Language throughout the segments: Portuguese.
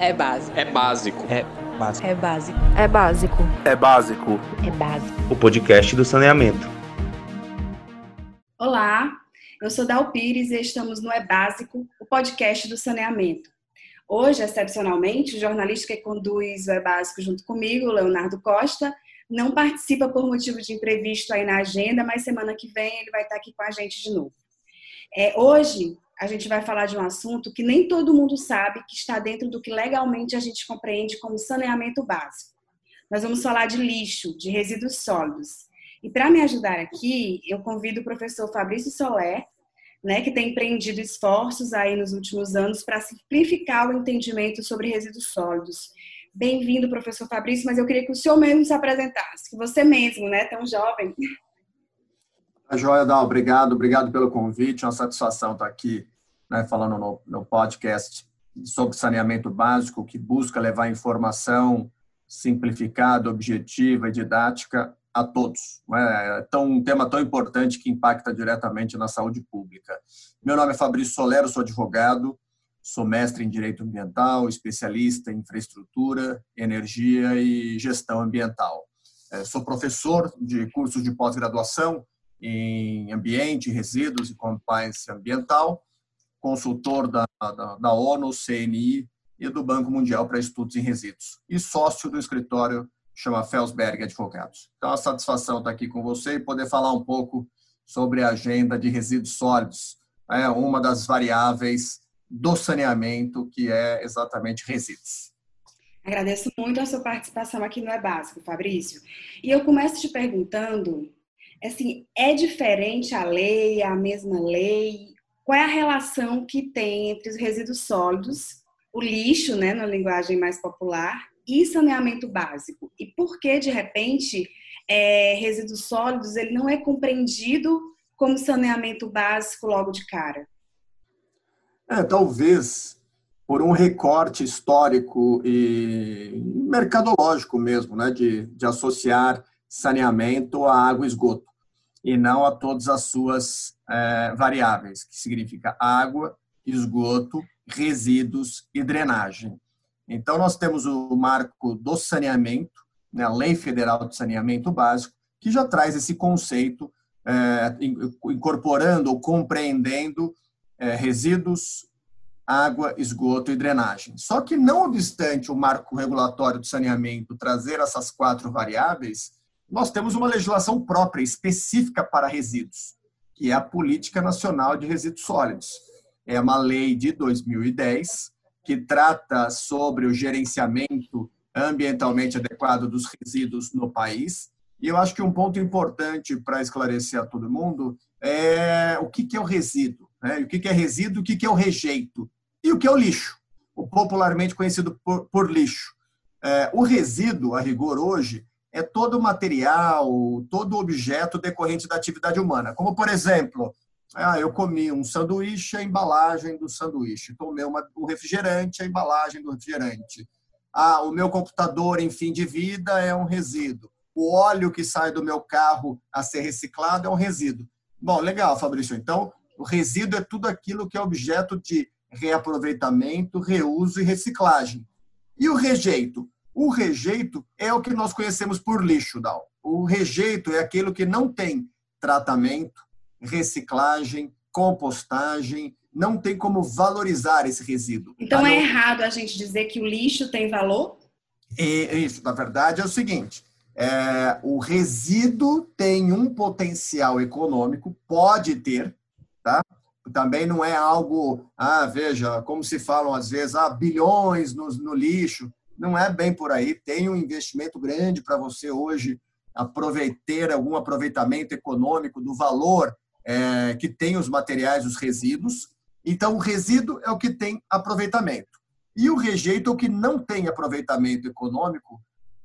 É básico. É básico. É básico. É básico. É básico. É básico. É básico. O podcast do saneamento. Olá, eu sou Dal Pires e estamos no É Básico, o podcast do saneamento. Hoje, excepcionalmente, o jornalista que conduz o É Básico junto comigo, Leonardo Costa, não participa por motivo de imprevisto aí na agenda, mas semana que vem ele vai estar aqui com a gente de novo. É, hoje, a gente vai falar de um assunto que nem todo mundo sabe que está dentro do que legalmente a gente compreende como saneamento básico. Nós vamos falar de lixo, de resíduos sólidos. E para me ajudar aqui, eu convido o professor Fabrício Soler, né, que tem empreendido esforços aí nos últimos anos para simplificar o entendimento sobre resíduos sólidos. Bem-vindo, professor Fabrício, mas eu queria que o senhor mesmo se apresentasse, que você mesmo, né, tão jovem, a Joia Dal, obrigado, obrigado pelo convite, é uma satisfação estar aqui né, falando no, no podcast sobre saneamento básico, que busca levar informação simplificada, objetiva e didática a todos. É tão, um tema tão importante que impacta diretamente na saúde pública. Meu nome é Fabrício Solero, sou advogado, sou mestre em Direito Ambiental, especialista em infraestrutura, energia e gestão ambiental. É, sou professor de cursos de pós-graduação em ambiente, resíduos e compliance ambiental, consultor da, da, da ONU, CNI e do Banco Mundial para Estudos em Resíduos, e sócio do escritório chama Felsberg Advogados. Então, a satisfação estar aqui com você e poder falar um pouco sobre a agenda de resíduos sólidos, é uma das variáveis do saneamento, que é exatamente resíduos. Agradeço muito a sua participação aqui no É Básico, Fabrício. E eu começo te perguntando assim, é diferente a lei, é a mesma lei? Qual é a relação que tem entre os resíduos sólidos, o lixo, né, na linguagem mais popular, e saneamento básico? E por que, de repente, é, resíduos sólidos ele não é compreendido como saneamento básico logo de cara? É, talvez por um recorte histórico e mercadológico mesmo, né, de, de associar saneamento a água e esgoto e não a todas as suas é, variáveis, que significa água, esgoto, resíduos e drenagem. Então, nós temos o marco do saneamento, né, a Lei Federal de Saneamento Básico, que já traz esse conceito, é, incorporando ou compreendendo é, resíduos, água, esgoto e drenagem. Só que, não obstante o marco regulatório do saneamento trazer essas quatro variáveis, nós temos uma legislação própria, específica para resíduos, que é a Política Nacional de Resíduos Sólidos. É uma lei de 2010 que trata sobre o gerenciamento ambientalmente adequado dos resíduos no país. E eu acho que um ponto importante para esclarecer a todo mundo é o que é o resíduo, né? o que é resíduo, o que é o rejeito e o que é o lixo, o popularmente conhecido por, por lixo. É, o resíduo, a rigor hoje, é todo material, todo objeto decorrente da atividade humana. Como, por exemplo, ah, eu comi um sanduíche, a embalagem do sanduíche. Tomei uma, um refrigerante, a embalagem do refrigerante. Ah, o meu computador em fim de vida é um resíduo. O óleo que sai do meu carro a ser reciclado é um resíduo. Bom, legal, Fabrício. Então, o resíduo é tudo aquilo que é objeto de reaproveitamento, reuso e reciclagem. E o rejeito? O rejeito é o que nós conhecemos por lixo, Dal. O rejeito é aquilo que não tem tratamento, reciclagem, compostagem, não tem como valorizar esse resíduo. Então tá? é errado a gente dizer que o lixo tem valor? É, isso, na verdade, é o seguinte: é, o resíduo tem um potencial econômico, pode ter, tá? Também não é algo, ah, veja, como se falam às vezes, ah, bilhões no, no lixo não é bem por aí. Tem um investimento grande para você hoje aproveitar algum aproveitamento econômico do valor é, que tem os materiais, os resíduos. Então, o resíduo é o que tem aproveitamento. E o rejeito é o que não tem aproveitamento econômico,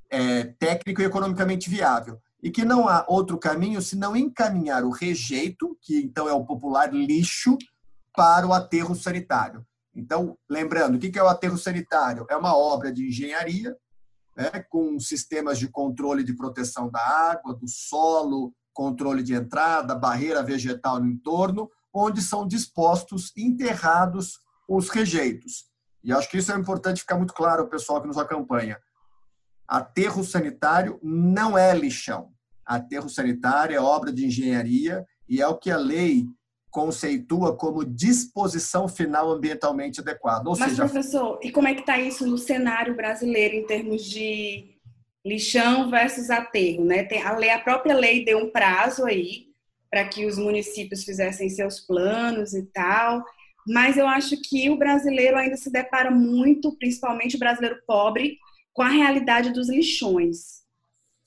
é, técnico e economicamente viável. E que não há outro caminho senão encaminhar o rejeito, que então é o popular lixo, para o aterro sanitário. Então, lembrando, o que é o aterro sanitário? É uma obra de engenharia, né, com sistemas de controle de proteção da água, do solo, controle de entrada, barreira vegetal no entorno, onde são dispostos, enterrados os rejeitos. e acho que isso é importante ficar muito claro ao pessoal que nos acompanha. Aterro sanitário não é lixão. Aterro sanitário é obra de engenharia e é o que a lei conceitua como disposição final ambientalmente adequada. Ou Mas, seja, professor, e como é que está isso no cenário brasileiro em termos de lixão versus aterro? Né? Tem a, lei, a própria lei deu um prazo aí para que os municípios fizessem seus planos e tal, mas eu acho que o brasileiro ainda se depara muito, principalmente o brasileiro pobre, com a realidade dos lixões.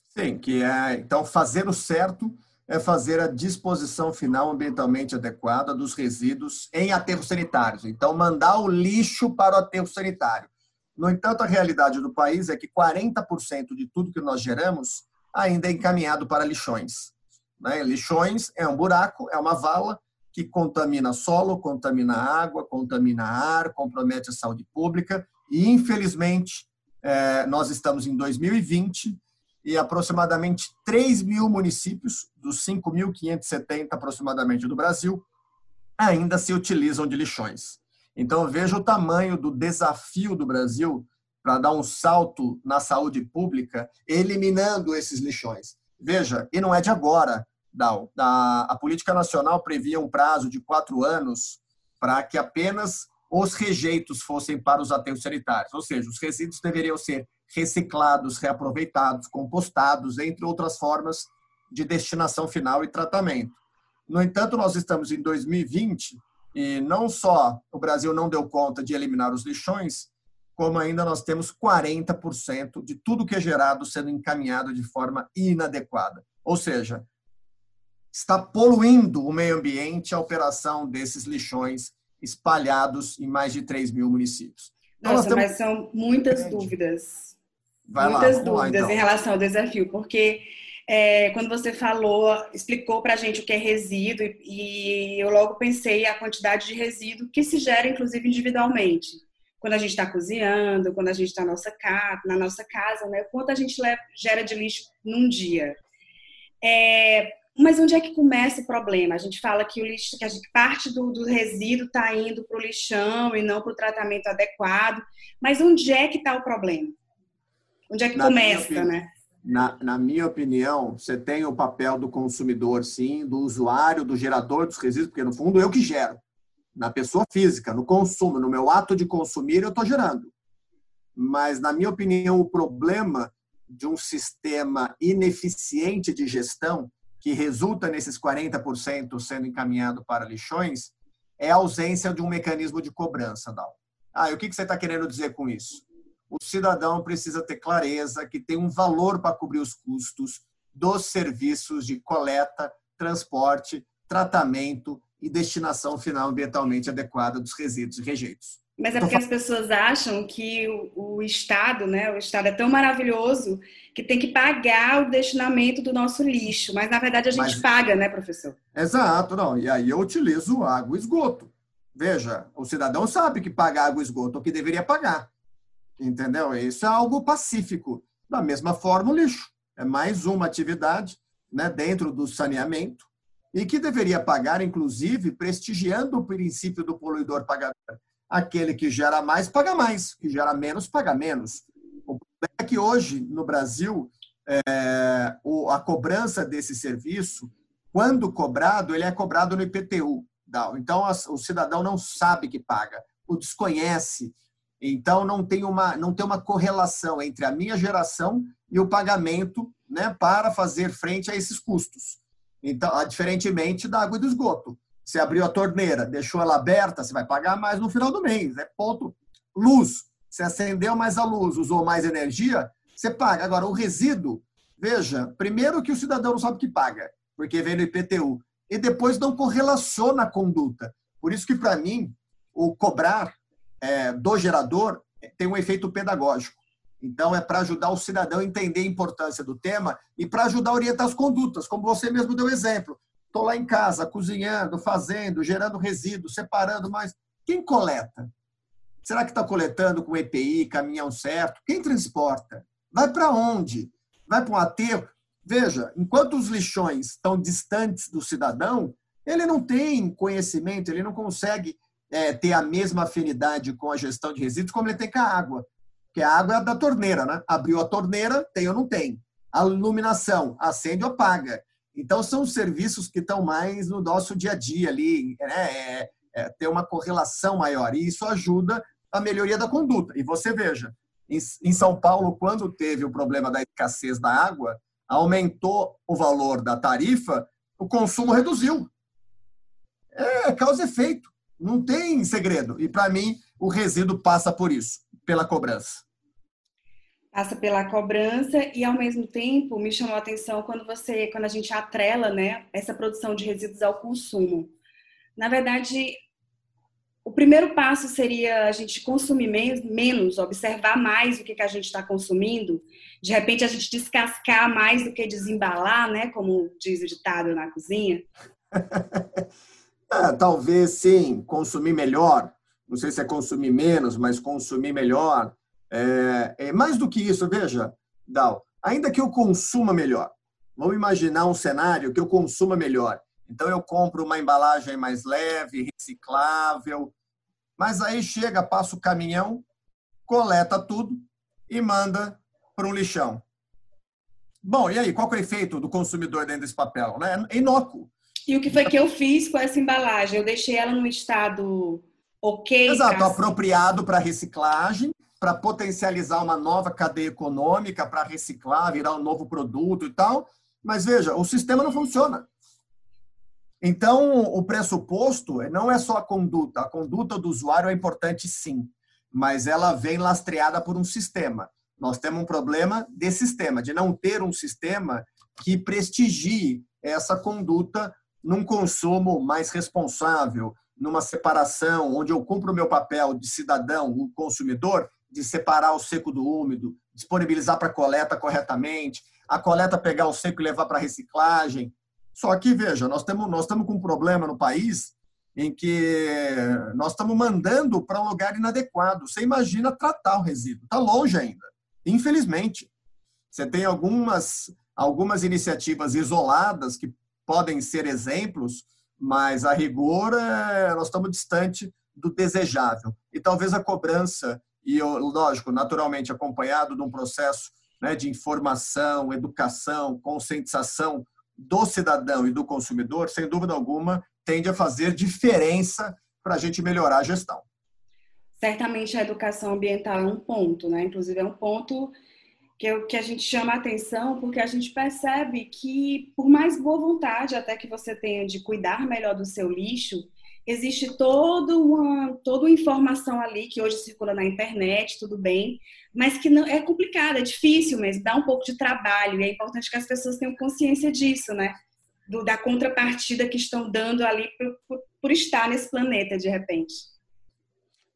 Sim, que é, então, fazer o certo é fazer a disposição final ambientalmente adequada dos resíduos em aterros sanitários. Então, mandar o lixo para o aterro sanitário. No entanto, a realidade do país é que 40% de tudo que nós geramos ainda é encaminhado para lixões. Né? Lixões é um buraco, é uma vala que contamina solo, contamina água, contamina ar, compromete a saúde pública e, infelizmente, é, nós estamos em 2020 e aproximadamente 3 mil municípios, dos 5.570 aproximadamente do Brasil, ainda se utilizam de lixões. Então, veja o tamanho do desafio do Brasil para dar um salto na saúde pública, eliminando esses lixões. Veja, e não é de agora, Dal. A, política nacional previa um prazo de quatro anos para que apenas os rejeitos fossem para os aterros sanitários, ou seja, os resíduos deveriam ser reciclados, reaproveitados, compostados, entre outras formas de destinação final e tratamento. No entanto, nós estamos em 2020 e não só o Brasil não deu conta de eliminar os lixões, como ainda nós temos 40% de tudo que é gerado sendo encaminhado de forma inadequada. Ou seja, está poluindo o meio ambiente a operação desses lixões espalhados em mais de 3 mil municípios. Então, Nossa, mas são muitas dúvidas. Vai muitas lá, dúvidas lá, então. em relação ao desafio, porque é, quando você falou, explicou para a gente o que é resíduo, e, eu logo pensei a quantidade de resíduo que se gera, inclusive, individualmente. Quando a gente está cozinhando, quando a gente está na nossa casa, na nossa casa, né? Quanto a gente leva, gera de lixo num dia. É, mas onde é que começa o problema? A gente fala que o lixo, que a gente, parte do, do resíduo está indo para o lixão e não para o tratamento adequado. Mas onde é que está o problema? Onde é que na começa, né? Na, na, minha opinião, você tem o papel do consumidor, sim, do usuário, do gerador dos resíduos, porque no fundo eu que gero. Na pessoa física, no consumo, no meu ato de consumir, eu estou gerando. Mas, na minha opinião, o problema de um sistema ineficiente de gestão que resulta nesses 40% sendo encaminhado para lixões é a ausência de um mecanismo de cobrança, Dal. Ah, e o que você está querendo dizer com isso? O cidadão precisa ter clareza que tem um valor para cobrir os custos dos serviços de coleta, transporte, tratamento e destinação final ambientalmente adequada dos resíduos e rejeitos. Mas é porque as pessoas acham que o, o, Estado, né, o Estado é tão maravilhoso que tem que pagar o destinamento do nosso lixo. Mas, na verdade, a gente Mas, paga, né, professor? Exato, não. E aí eu utilizo água e esgoto. Veja, o cidadão sabe que paga água e esgoto, o que deveria pagar. Entendeu? Isso é algo pacífico. Da mesma forma, o lixo. É mais uma atividade né, dentro do saneamento e que deveria pagar, inclusive, prestigiando o princípio do poluidor pagador aquele que gera mais paga mais, que gera menos paga menos. O problema é que hoje, no Brasil, é, o, a cobrança desse serviço, quando cobrado, ele é cobrado no IPTU. Então, o cidadão não sabe que paga, o desconhece. Então, não tem uma, não tem uma correlação entre a minha geração e o pagamento né, para fazer frente a esses custos. Então, diferentemente da água e do esgoto. Você abriu a torneira, deixou ela aberta, você vai pagar mais no final do mês. É ponto. Luz. Você acendeu mais a luz, usou mais energia, você paga. Agora, o resíduo, veja, primeiro que o cidadão não sabe que paga, porque vem no IPTU. E depois não correlaciona a conduta. Por isso que, para mim, o cobrar é, do gerador tem um efeito pedagógico. Então, é para ajudar o cidadão a entender a importância do tema e para ajudar a orientar as condutas, como você mesmo deu exemplo. Estou lá em casa, cozinhando, fazendo, gerando resíduos, separando, mas quem coleta? Será que está coletando com EPI, caminhão certo? Quem transporta? Vai para onde? Vai para um aterro? Veja, enquanto os lixões estão distantes do cidadão, ele não tem conhecimento, ele não consegue é, ter a mesma afinidade com a gestão de resíduos como ele tem com a água. Porque a água é da torneira, né? Abriu a torneira, tem ou não tem. A iluminação, acende ou apaga. Então, são serviços que estão mais no nosso dia a dia ali, né? É, é, ter uma correlação maior. E isso ajuda a melhoria da conduta. E você veja, em, em São Paulo, quando teve o problema da escassez da água, aumentou o valor da tarifa, o consumo reduziu. É causa e efeito. Não tem segredo. E, para mim, o resíduo passa por isso, pela cobrança. Passa pela cobrança e, ao mesmo tempo, me chamou a atenção quando você, quando a gente atrela, né, essa produção de resíduos ao consumo. Na verdade, o primeiro passo seria a gente consumir menos, observar mais o que, que a gente está consumindo. De repente, a gente descascar mais do que desembalar, né? Como diz o ditado na cozinha. é, talvez sim, consumir melhor. Não sei se é consumir menos, mas consumir melhor. É, é mais do que isso, veja, Dal, ainda que eu consuma melhor, vamos imaginar um cenário que eu consuma melhor. Então eu compro uma embalagem mais leve, reciclável, mas aí chega, passa o caminhão, coleta tudo e manda para um lixão. Bom, e aí, qual é o efeito do consumidor dentro desse papel? Né? É inócuo. E o que foi que eu fiz com essa embalagem? Eu deixei ela num estado ok? Exato, pra... apropriado para reciclagem, para potencializar uma nova cadeia econômica, para reciclar, virar um novo produto e tal. Mas veja, o sistema não funciona. Então, o pressuposto não é só a conduta. A conduta do usuário é importante, sim, mas ela vem lastreada por um sistema. Nós temos um problema de sistema, de não ter um sistema que prestigie essa conduta num consumo mais responsável, numa separação, onde eu cumpro o meu papel de cidadão, o consumidor, de separar o seco do úmido, disponibilizar para coleta corretamente, a coleta pegar o seco e levar para reciclagem, só que, veja, nós estamos nós com um problema no país em que nós estamos mandando para um lugar inadequado. Você imagina tratar o resíduo. Está longe ainda, infelizmente. Você tem algumas, algumas iniciativas isoladas que podem ser exemplos, mas a rigor é, nós estamos distante do desejável. E talvez a cobrança, e lógico, naturalmente acompanhado de um processo né, de informação, educação, conscientização do cidadão e do consumidor, sem dúvida alguma, tende a fazer diferença para a gente melhorar a gestão. Certamente a educação ambiental é um ponto, né? Inclusive é um ponto que, eu, que a gente chama a atenção porque a gente percebe que, por mais boa vontade até que você tenha de cuidar melhor do seu lixo, existe toda uma, toda uma informação ali que hoje circula na internet, tudo bem, mas que não é complicado, é difícil mesmo, dá um pouco de trabalho, e é importante que as pessoas tenham consciência disso, né? Do, da contrapartida que estão dando ali por, por, por estar nesse planeta de repente.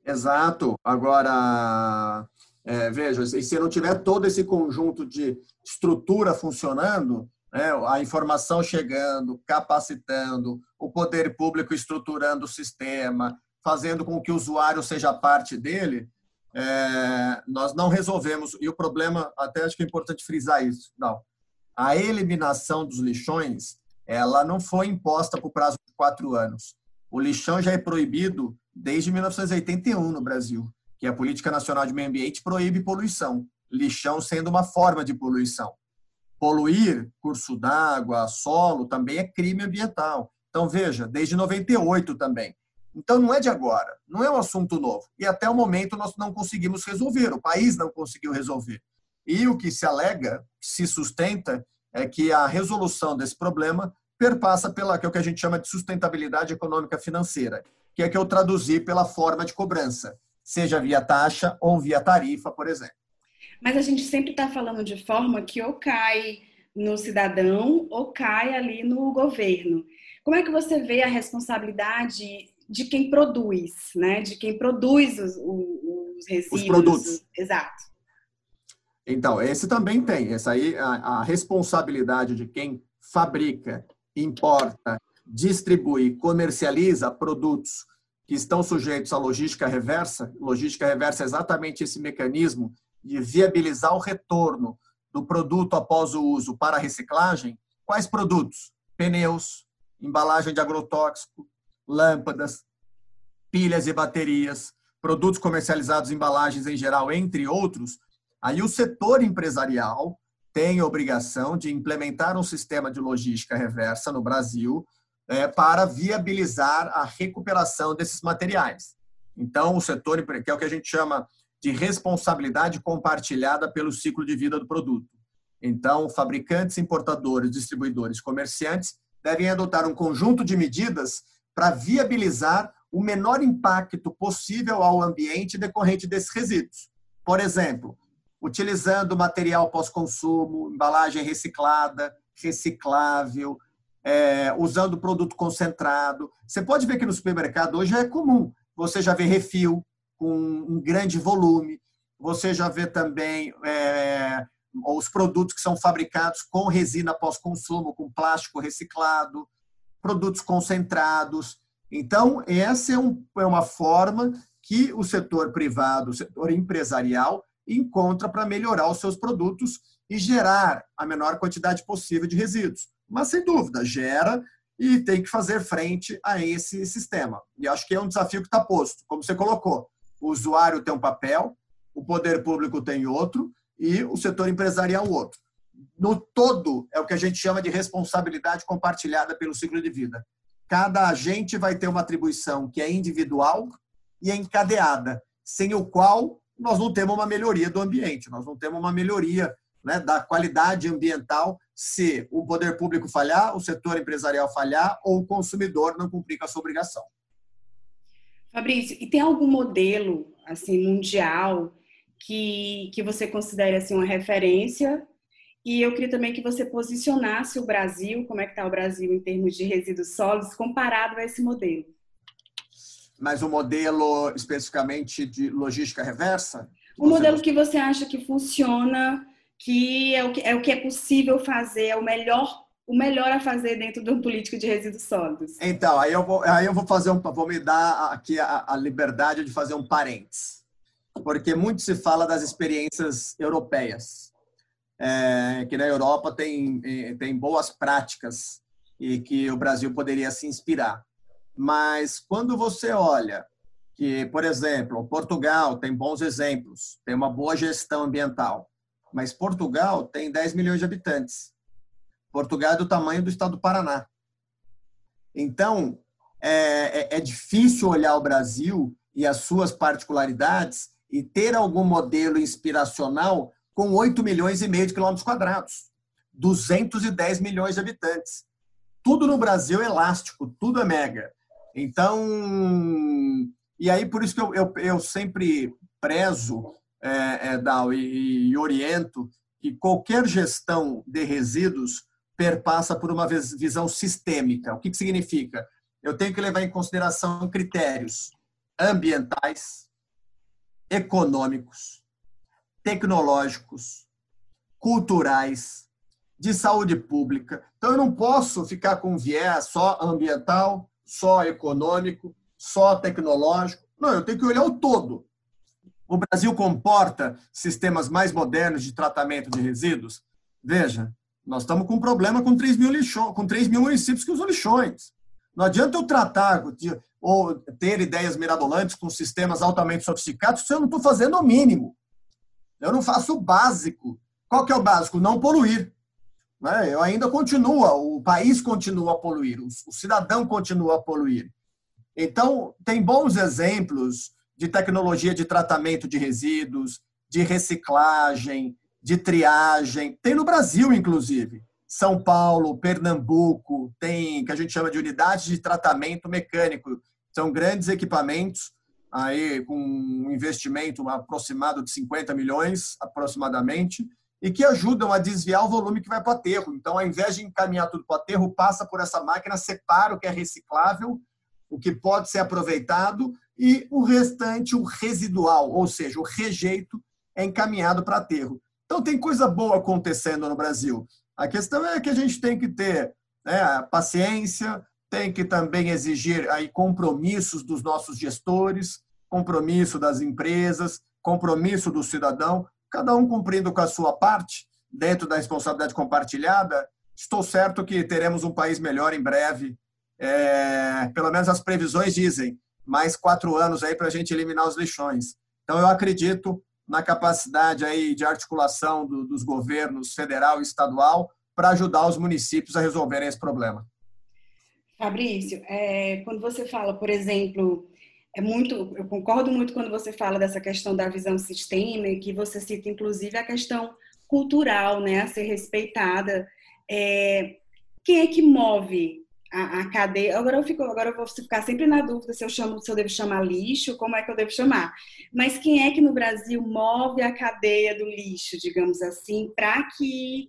Exato. Agora, é, veja, se não tiver todo esse conjunto de estrutura funcionando, né, a informação chegando, capacitando, o poder público estruturando o sistema, fazendo com que o usuário seja parte dele, é, nós não resolvemos. E o problema, até acho que é importante frisar isso, não. A eliminação dos lixões, ela não foi imposta por prazo de quatro anos. O lixão já é proibido desde 1981 no Brasil, que a Política Nacional de Meio Ambiente proíbe poluição, lixão sendo uma forma de poluição. Poluir curso d'água, solo, também é crime ambiental. Então, veja, desde 98 também. Então, não é de agora, não é um assunto novo. E até o momento nós não conseguimos resolver, o país não conseguiu resolver. E o que se alega, se sustenta, é que a resolução desse problema perpassa pela que é o que a gente chama de sustentabilidade econômica financeira, que é que eu traduzi pela forma de cobrança, seja via taxa ou via tarifa, por exemplo. Mas a gente sempre está falando de forma que ou cai no cidadão ou cai ali no governo. Como é que você vê a responsabilidade de quem produz, né? De quem produz os, os resíduos. Os produtos. Exato. Então, esse também tem. Essa aí, a, a responsabilidade de quem fabrica, importa, distribui, comercializa produtos que estão sujeitos à logística reversa. Logística reversa é exatamente esse mecanismo de viabilizar o retorno do produto após o uso para a reciclagem. Quais produtos? Pneus, embalagem de agrotóxico, lâmpadas, pilhas e baterias, produtos comercializados, embalagens em geral, entre outros, aí o setor empresarial tem obrigação de implementar um sistema de logística reversa no Brasil é, para viabilizar a recuperação desses materiais. Então, o setor, que é o que a gente chama de responsabilidade compartilhada pelo ciclo de vida do produto. Então, fabricantes, importadores, distribuidores, comerciantes devem adotar um conjunto de medidas para viabilizar o menor impacto possível ao ambiente decorrente desses resíduos. Por exemplo, utilizando material pós-consumo, embalagem reciclada, reciclável, é, usando produto concentrado. Você pode ver que no supermercado hoje é comum. Você já vê refil com um grande volume. Você já vê também é, os produtos que são fabricados com resina pós-consumo, com plástico reciclado, produtos concentrados. Então, essa é, um, é uma forma que o setor privado, o setor empresarial, encontra para melhorar os seus produtos e gerar a menor quantidade possível de resíduos. Mas, sem dúvida, gera e tem que fazer frente a esse sistema. E acho que é um desafio que está posto. Como você colocou, o usuário tem um papel, o poder público tem outro e o setor empresarial outro. No todo, é o que a gente chama de responsabilidade compartilhada pelo ciclo de vida. Cada agente vai ter uma atribuição que é individual e é encadeada, sem o qual nós não temos uma melhoria do ambiente, nós não temos uma melhoria né, da qualidade ambiental se o poder público falhar, o setor empresarial falhar ou o consumidor não cumprir com a sua obrigação. Fabrício, e tem algum modelo assim mundial que, que você considere assim uma referência? E eu queria também que você posicionasse o Brasil, como é que está o Brasil em termos de resíduos sólidos comparado a esse modelo mas o modelo especificamente de logística reversa? O modelo que você acha que funciona, que é o que é, o que é possível fazer, é o melhor o melhor a fazer dentro de um político de resíduos sólidos. Então, aí eu vou, aí eu vou fazer um, vou me dar aqui a, a liberdade de fazer um parênteses, porque muito se fala das experiências europeias, é, que na Europa tem tem boas práticas e que o Brasil poderia se inspirar. Mas quando você olha que, por exemplo, Portugal tem bons exemplos, tem uma boa gestão ambiental, mas Portugal tem 10 milhões de habitantes. Portugal é do tamanho do estado do Paraná. Então, é, é, é difícil olhar o Brasil e as suas particularidades e ter algum modelo inspiracional com 8 milhões e meio de quilômetros quadrados, 210 milhões de habitantes. Tudo no Brasil é elástico, tudo é mega. Então, e aí por isso que eu, eu, eu sempre prezo, é, é, Dal, e, e oriento que qualquer gestão de resíduos perpassa por uma visão sistêmica. O que, que significa? Eu tenho que levar em consideração critérios ambientais, econômicos, tecnológicos, culturais, de saúde pública. Então, eu não posso ficar com viés só ambiental, só econômico, só tecnológico. Não, eu tenho que olhar o todo. O Brasil comporta sistemas mais modernos de tratamento de resíduos? Veja, nós estamos com um problema com 3 mil, lixões, com 3 mil municípios que usam lixões. Não adianta eu tratar ou ter ideias mirabolantes com sistemas altamente sofisticados se eu não estou fazendo o mínimo. Eu não faço o básico. Qual que é o básico? Não poluir. Né? Eu ainda continua, o país continua a poluir, o cidadão continua a poluir. Então, tem bons exemplos de tecnologia de tratamento de resíduos, de reciclagem, de triagem. Tem no Brasil, inclusive. São Paulo, Pernambuco, tem que a gente chama de unidades de tratamento mecânico. São grandes equipamentos, aí com um investimento aproximado de 50 milhões, aproximadamente, e que ajudam a desviar o volume que vai para o aterro. Então, ao invés de encaminhar tudo para o aterro, passa por essa máquina, separa o que é reciclável, o que pode ser aproveitado, e o restante, o residual, ou seja, o rejeito, é encaminhado para aterro. Então, tem coisa boa acontecendo no Brasil. A questão é que a gente tem que ter né, paciência, tem que também exigir aí compromissos dos nossos gestores, compromisso das empresas, compromisso do cidadão, cada um cumprindo com a sua parte, dentro da responsabilidade compartilhada, estou certo que teremos um país melhor em breve. É, pelo menos as previsões dizem mais quatro anos aí para a gente eliminar os lixões. Então, eu acredito na capacidade aí de articulação do, dos governos federal e estadual para ajudar os municípios a resolverem esse problema. Fabrício, é, quando você fala, por exemplo, é muito, eu concordo muito quando você fala dessa questão da visão sistêmica, que você cita inclusive a questão cultural, né, a ser respeitada. É, quem é que move a, a, cadeia. Agora eu fico, agora eu vou ficar sempre na dúvida se eu chamo, se eu devo chamar lixo, como é que eu devo chamar. Mas quem é que no Brasil move a cadeia do lixo, digamos assim, para que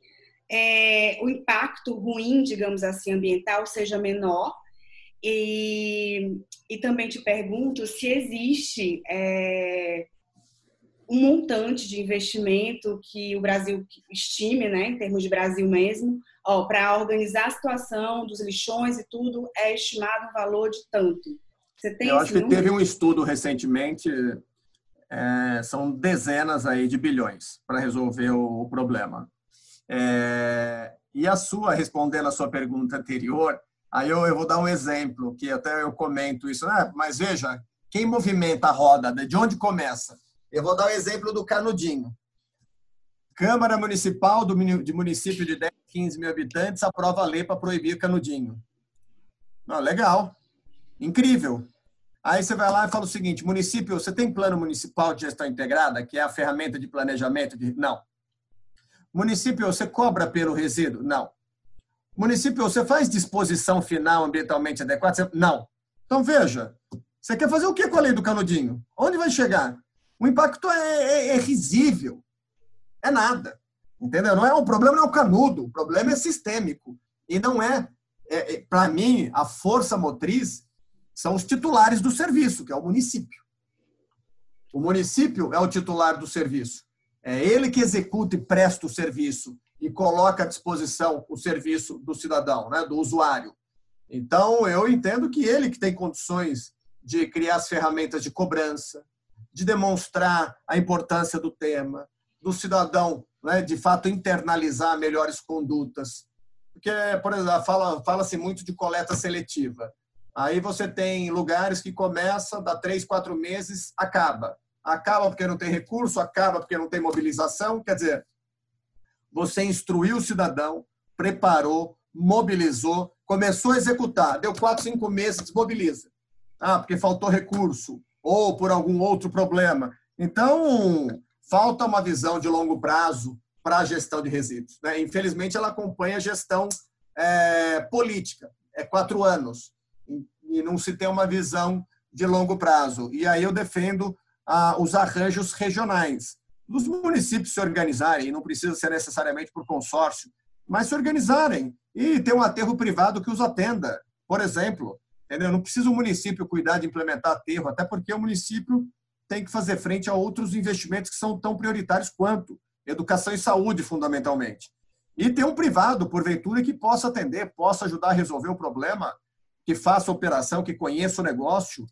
é, o impacto ruim, digamos assim, ambiental seja menor? E, e também te pergunto se existe é, um montante de investimento que o Brasil estime, né, em termos de Brasil mesmo, para organizar a situação dos lixões e tudo, é estimado um valor de tanto. Você tem Eu acho que número? teve um estudo recentemente, é, são dezenas aí de bilhões para resolver o, o problema. É, e a sua, respondendo a sua pergunta anterior, aí eu, eu vou dar um exemplo, que até eu comento isso, né? mas veja, quem movimenta a roda, de onde começa? Eu vou dar o um exemplo do canudinho. Câmara Municipal do, de município de 10, 15 mil habitantes aprova a lei para proibir canudinho. Não, legal. Incrível. Aí você vai lá e fala o seguinte: município, você tem plano municipal de gestão integrada, que é a ferramenta de planejamento? De... Não. Município, você cobra pelo resíduo? Não. Município, você faz disposição final ambientalmente adequada? Não. Então veja, você quer fazer o que com a lei do canudinho? Onde vai chegar? O impacto é, é, é risível. É nada. Entendeu? Não é o problema não é o canudo, o problema é sistêmico. E não é, é, é para mim, a força motriz são os titulares do serviço, que é o município. O município é o titular do serviço. É ele que executa e presta o serviço e coloca à disposição o serviço do cidadão, né, do usuário. Então, eu entendo que ele que tem condições de criar as ferramentas de cobrança, de demonstrar a importância do tema, do cidadão, né, de fato, internalizar melhores condutas. Porque, por exemplo, fala-se fala muito de coleta seletiva. Aí você tem lugares que começa, dá três, quatro meses, acaba. Acaba porque não tem recurso, acaba porque não tem mobilização. Quer dizer, você instruiu o cidadão, preparou, mobilizou, começou a executar, deu quatro, cinco meses, desmobiliza. Ah, porque faltou recurso, ou por algum outro problema. Então, falta uma visão de longo prazo para a gestão de resíduos. Né? Infelizmente, ela acompanha a gestão é, política, é quatro anos, e não se tem uma visão de longo prazo. E aí eu defendo ah, os arranjos regionais. Os municípios se organizarem, não precisa ser necessariamente por consórcio, mas se organizarem e ter um aterro privado que os atenda. Por exemplo, entendeu? não precisa o município cuidar de implementar aterro, até porque o município tem que fazer frente a outros investimentos que são tão prioritários quanto educação e saúde, fundamentalmente. E ter um privado, porventura, que possa atender, possa ajudar a resolver o problema, que faça operação, que conheça o negócio.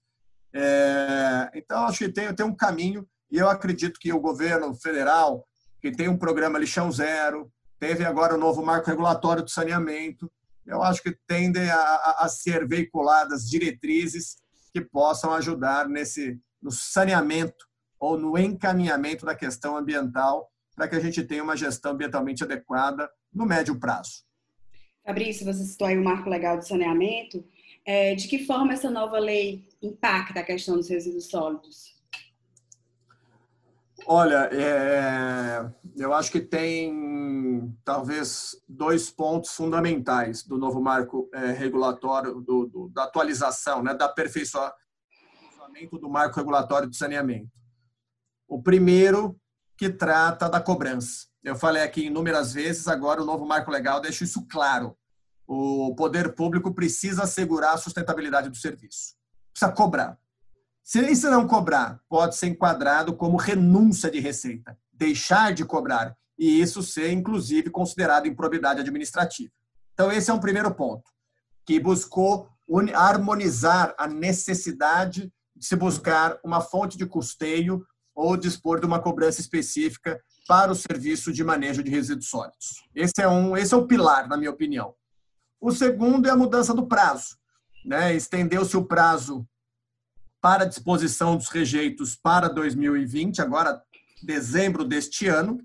É... Então, acho que tem, tem um caminho, e eu acredito que o governo federal, que tem um programa Lixão Zero, teve agora o novo marco regulatório do saneamento, eu acho que tendem a, a, a ser veiculadas diretrizes que possam ajudar nesse, no saneamento ou no encaminhamento da questão ambiental para que a gente tenha uma gestão ambientalmente adequada no médio prazo. Fabrício, você citou aí o marco legal do saneamento. É, de que forma essa nova lei impacta a questão dos resíduos sólidos? Olha, é, eu acho que tem talvez dois pontos fundamentais do novo marco é, regulatório, do, do, da atualização, né, da do marco regulatório de saneamento. O primeiro, que trata da cobrança. Eu falei aqui inúmeras vezes, agora o novo marco legal deixa isso claro. O poder público precisa assegurar a sustentabilidade do serviço. Precisa cobrar. Se isso não cobrar, pode ser enquadrado como renúncia de receita, deixar de cobrar, e isso ser, inclusive, considerado improbidade administrativa. Então, esse é um primeiro ponto, que buscou harmonizar a necessidade de se buscar uma fonte de custeio ou dispor de uma cobrança específica para o serviço de manejo de resíduos sólidos. Esse é um, esse é o pilar, na minha opinião. O segundo é a mudança do prazo. Né? Estendeu-se o prazo para disposição dos rejeitos para 2020, agora dezembro deste ano,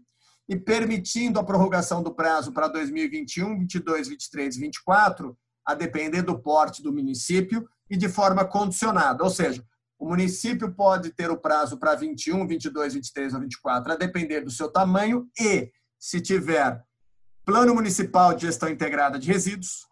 e permitindo a prorrogação do prazo para 2021, 22, 23 e 24, a depender do porte do município e de forma condicionada, ou seja, o município pode ter o prazo para 21, 22, 23 ou 24, a depender do seu tamanho e, se tiver plano municipal de gestão integrada de resíduos,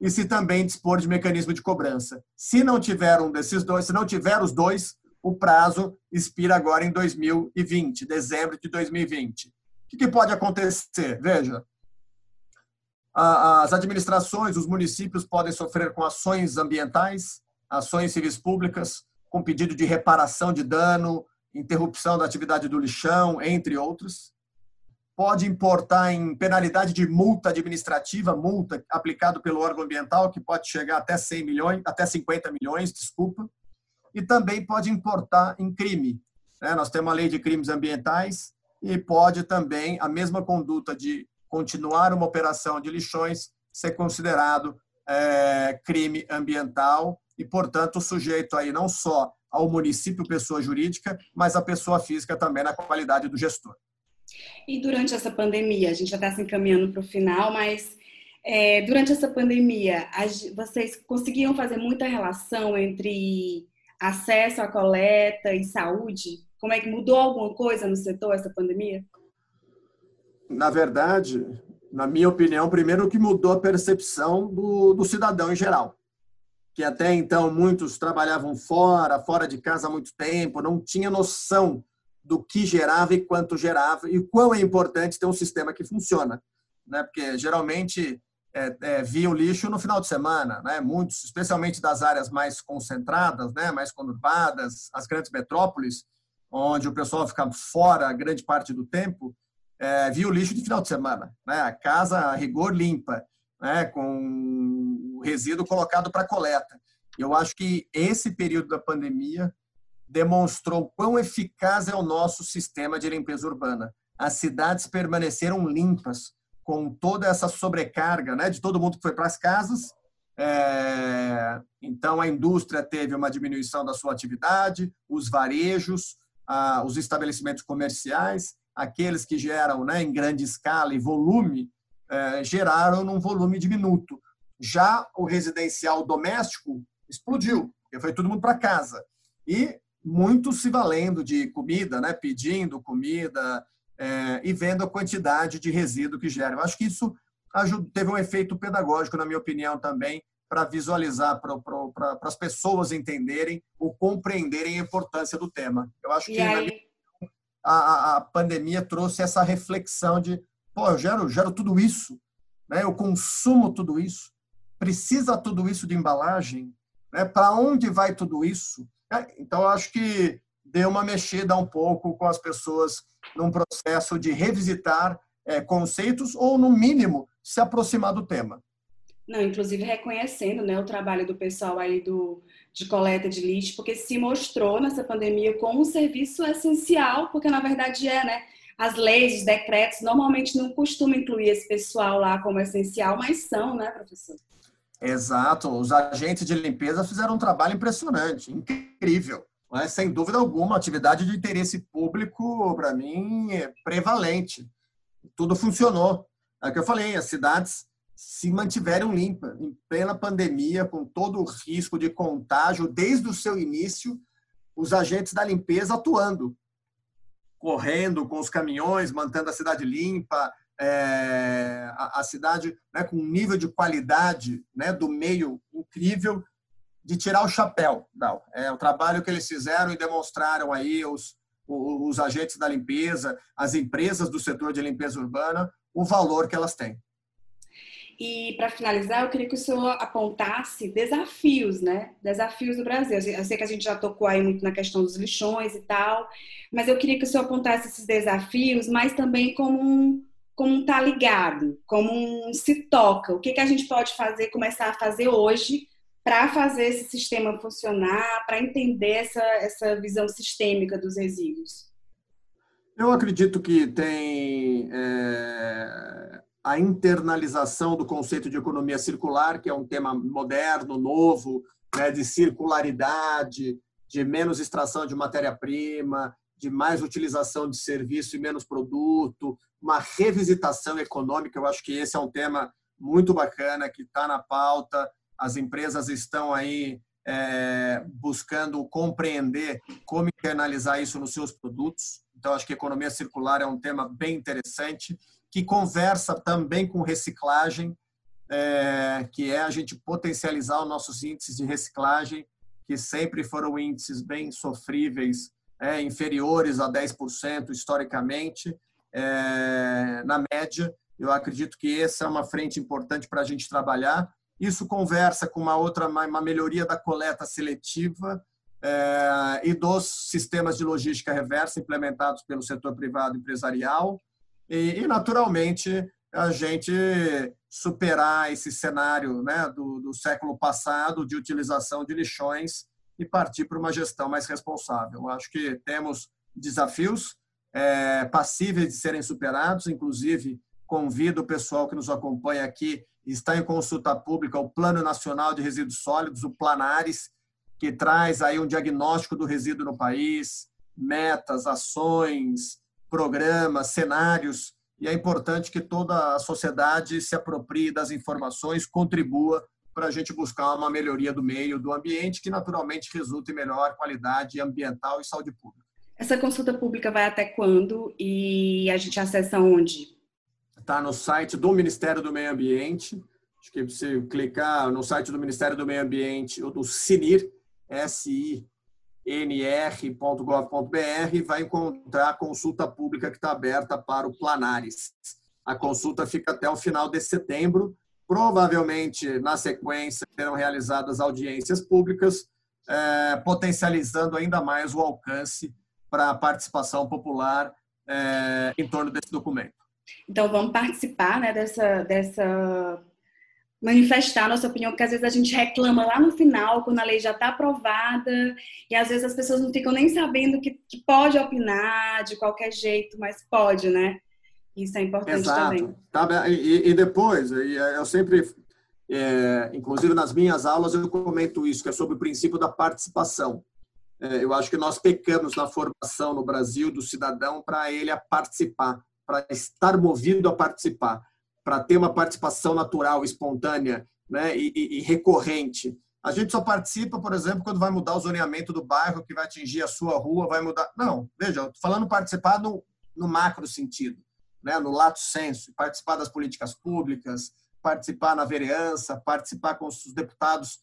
e se também dispor de mecanismo de cobrança. Se não tiver um desses dois, se não tiver os dois, o prazo expira agora em 2020, dezembro de 2020. O que pode acontecer? Veja, as administrações, os municípios podem sofrer com ações ambientais, ações civis públicas, com pedido de reparação de dano, interrupção da atividade do lixão, entre outros. Pode importar em penalidade de multa administrativa, multa aplicado pelo órgão ambiental, que pode chegar até 100 milhões, até 50 milhões, desculpa. E também pode importar em crime. Né? Nós temos a lei de crimes ambientais e pode também a mesma conduta de continuar uma operação de lixões ser considerado é, crime ambiental e, portanto, sujeito aí não só ao município pessoa jurídica, mas à pessoa física também na qualidade do gestor. E durante essa pandemia, a gente já está se encaminhando para o final, mas é, durante essa pandemia, vocês conseguiam fazer muita relação entre acesso à coleta e saúde? Como é que mudou alguma coisa no setor essa pandemia? Na verdade, na minha opinião, primeiro que mudou a percepção do, do cidadão em geral que até então muitos trabalhavam fora, fora de casa há muito tempo, não tinha noção do que gerava e quanto gerava e quão é importante ter um sistema que funciona, né? Porque geralmente é, é, via o lixo no final de semana, né? Muitos, especialmente das áreas mais concentradas, né? Mais conurbadas, as grandes metrópoles, onde o pessoal fica fora grande parte do tempo, é, via o lixo de final de semana, né? A casa a rigor limpa né, com o resíduo colocado para coleta. Eu acho que esse período da pandemia demonstrou quão eficaz é o nosso sistema de limpeza urbana. As cidades permaneceram limpas com toda essa sobrecarga né, de todo mundo que foi para as casas. É, então, a indústria teve uma diminuição da sua atividade, os varejos, ah, os estabelecimentos comerciais, aqueles que geram né, em grande escala e volume, é, geraram num volume diminuto. Já o residencial doméstico explodiu, porque foi todo mundo para casa. E muitos se valendo de comida, né, pedindo comida é, e vendo a quantidade de resíduo que gera. Eu acho que isso teve um efeito pedagógico, na minha opinião, também, para visualizar, para as pessoas entenderem ou compreenderem a importância do tema. Eu acho que minha, a, a pandemia trouxe essa reflexão de Pô, eu gero, gero tudo isso, né? eu consumo tudo isso, precisa tudo isso de embalagem, né? para onde vai tudo isso? É, então, acho que deu uma mexida um pouco com as pessoas num processo de revisitar é, conceitos ou, no mínimo, se aproximar do tema. Não, inclusive reconhecendo né, o trabalho do pessoal aí do, de coleta de lixo, porque se mostrou nessa pandemia como um serviço essencial, porque na verdade é, né? As leis, os decretos, normalmente não costumam incluir esse pessoal lá como essencial, mas são, né, professor? Exato. Os agentes de limpeza fizeram um trabalho impressionante, incrível. Mas, sem dúvida alguma, atividade de interesse público, para mim, é prevalente. Tudo funcionou. É o que eu falei, as cidades se mantiveram limpas, em plena pandemia, com todo o risco de contágio, desde o seu início, os agentes da limpeza atuando correndo com os caminhões, mantendo a cidade limpa, é, a, a, cidade né, com um nível de qualidade né, do meio incrível, de tirar o chapéu. Não, é o trabalho que eles fizeram e demonstraram aí os, os, os agentes da limpeza, as empresas do setor de limpeza urbana, o valor que elas têm. E para finalizar, eu queria que o senhor apontasse desafios, né? Desafios do Brasil. Eu sei que a gente já tocou aí muito na questão dos lixões e tal, mas eu queria que o senhor apontasse esses desafios, mas também como um, como um tá ligado, como um se toca. O que, que a gente pode fazer, começar a fazer hoje para fazer esse sistema funcionar, para entender essa, essa visão sistêmica dos resíduos? Eu acredito que tem é, a internalização do conceito de economia circular, que é um tema moderno, novo, né, de circularidade, de menos extração de matéria-prima, de mais utilização de serviço e menos produto, uma revisitação econômica. Eu acho que esse é um tema muito bacana que está na pauta. As empresas estão aí é, buscando compreender como internalizar isso nos seus produtos. Então, acho que economia circular é um tema bem interessante, que conversa também com reciclagem, é, que é a gente potencializar os nossos índices de reciclagem, que sempre foram índices bem sofríveis, é, inferiores a 10% historicamente, é, na média. Eu acredito que essa é uma frente importante para a gente trabalhar isso conversa com uma outra, uma melhoria da coleta seletiva é, e dos sistemas de logística reversa implementados pelo setor privado empresarial e, e naturalmente, a gente superar esse cenário né, do, do século passado de utilização de lixões e partir para uma gestão mais responsável. Acho que temos desafios é, passíveis de serem superados, inclusive convido o pessoal que nos acompanha aqui está em consulta pública o Plano Nacional de Resíduos Sólidos, o Planares, que traz aí um diagnóstico do resíduo no país, metas, ações, programas, cenários, e é importante que toda a sociedade se aproprie das informações, contribua para a gente buscar uma melhoria do meio, do ambiente, que naturalmente resulte em melhor qualidade ambiental e saúde pública. Essa consulta pública vai até quando e a gente acessa onde? está no site do Ministério do Meio Ambiente. Acho que você clicar no site do Ministério do Meio Ambiente ou do CINIR, S-I-N-R.gov.br, vai encontrar a consulta pública que está aberta para o Planares. A consulta fica até o final de setembro. Provavelmente, na sequência, serão realizadas audiências públicas, eh, potencializando ainda mais o alcance para a participação popular eh, em torno desse documento. Então, vamos participar né, dessa, dessa. Manifestar nossa opinião, porque às vezes a gente reclama lá no final, quando a lei já está aprovada, e às vezes as pessoas não ficam nem sabendo que, que pode opinar de qualquer jeito, mas pode, né? Isso é importante Exato. também. Tá, e, e depois, eu sempre, é, inclusive nas minhas aulas, eu comento isso, que é sobre o princípio da participação. É, eu acho que nós pecamos na formação no Brasil do cidadão para ele a participar para estar movido a participar, para ter uma participação natural, espontânea né, e, e, e, recorrente. A gente só participa, por exemplo, quando vai mudar o zoneamento do bairro, que vai atingir a sua rua, vai mudar. Não, veja, falando participar no, no macro sentido, né, no lato senso, participar das políticas públicas, participar na vereança, participar com os deputados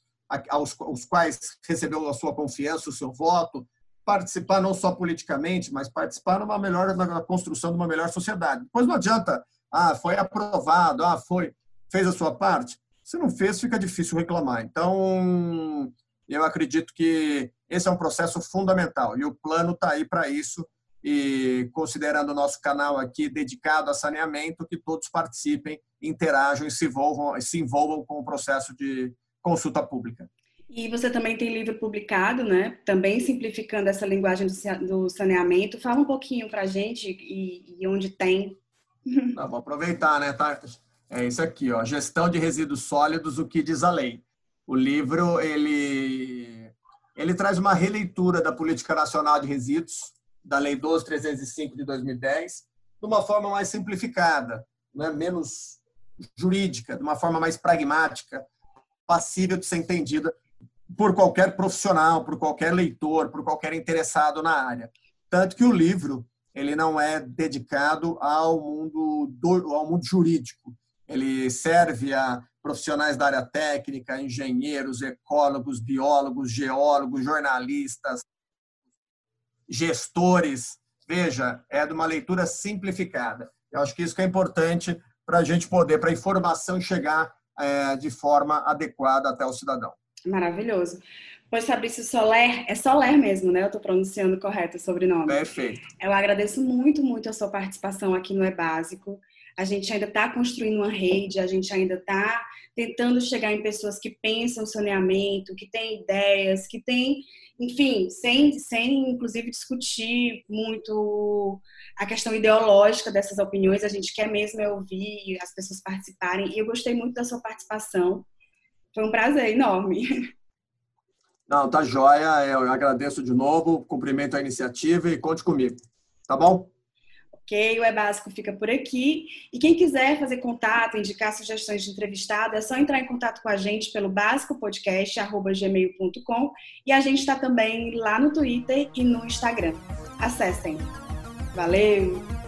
aos, aos quais recebeu a sua confiança, o seu voto, participar não só politicamente, mas participar numa melhor na construção de uma melhor sociedade. Depois não adianta, ah, foi aprovado, ah, foi, fez a sua parte. Se não fez, fica difícil reclamar. Então, eu acredito que esse é um processo fundamental e o plano está aí para isso. E considerando o nosso canal aqui dedicado a saneamento, que todos participem, interajam e se envolvam, se envolvam com o processo de consulta pública. E você também tem livro publicado, né? Também simplificando essa linguagem do saneamento. Fala um pouquinho para a gente e, e, onde tem. Tá, vou aproveitar, né, Tartas? É isso aqui, ó. Gestão de resíduos sólidos, o que diz a lei. O livro, ele, ele traz uma releitura da Política Nacional de Resíduos, da Lei 12.305 de 2010, de uma forma mais simplificada, né? menos jurídica, de uma forma mais pragmática, passível de ser entendida por qualquer profissional, por qualquer leitor, por qualquer interessado na área. Tanto que o livro ele não é dedicado ao mundo do, ao mundo jurídico. Ele serve a profissionais da área técnica, engenheiros, ecólogos, biólogos, geólogos, jornalistas, gestores. Veja, é de uma leitura simplificada. Eu acho que isso que é importante para a gente poder, para a informação chegar é, de forma adequada até o cidadão. Maravilhoso. Pois Fabrício Soler, é Soler mesmo, né? Eu estou pronunciando correto o sobrenome. Perfeito. Eu agradeço muito, muito a sua participação aqui no É Básico. A gente ainda está construindo uma rede, a gente ainda está tentando chegar em pessoas que pensam saneamento, que têm ideias, que têm, enfim, sem, sem inclusive discutir muito a questão ideológica dessas opiniões. A gente quer mesmo é ouvir as pessoas participarem. E eu gostei muito da sua participação. Foi um prazer enorme. Não, tá joia. Eu agradeço de novo, cumprimento a iniciativa e conte comigo. Tá bom? Ok, o É Básico fica por aqui. E quem quiser fazer contato, indicar sugestões de entrevistado, é só entrar em contato com a gente pelo básicopodcast.gmail.com e a gente está também lá no Twitter e no Instagram. Acessem. Valeu!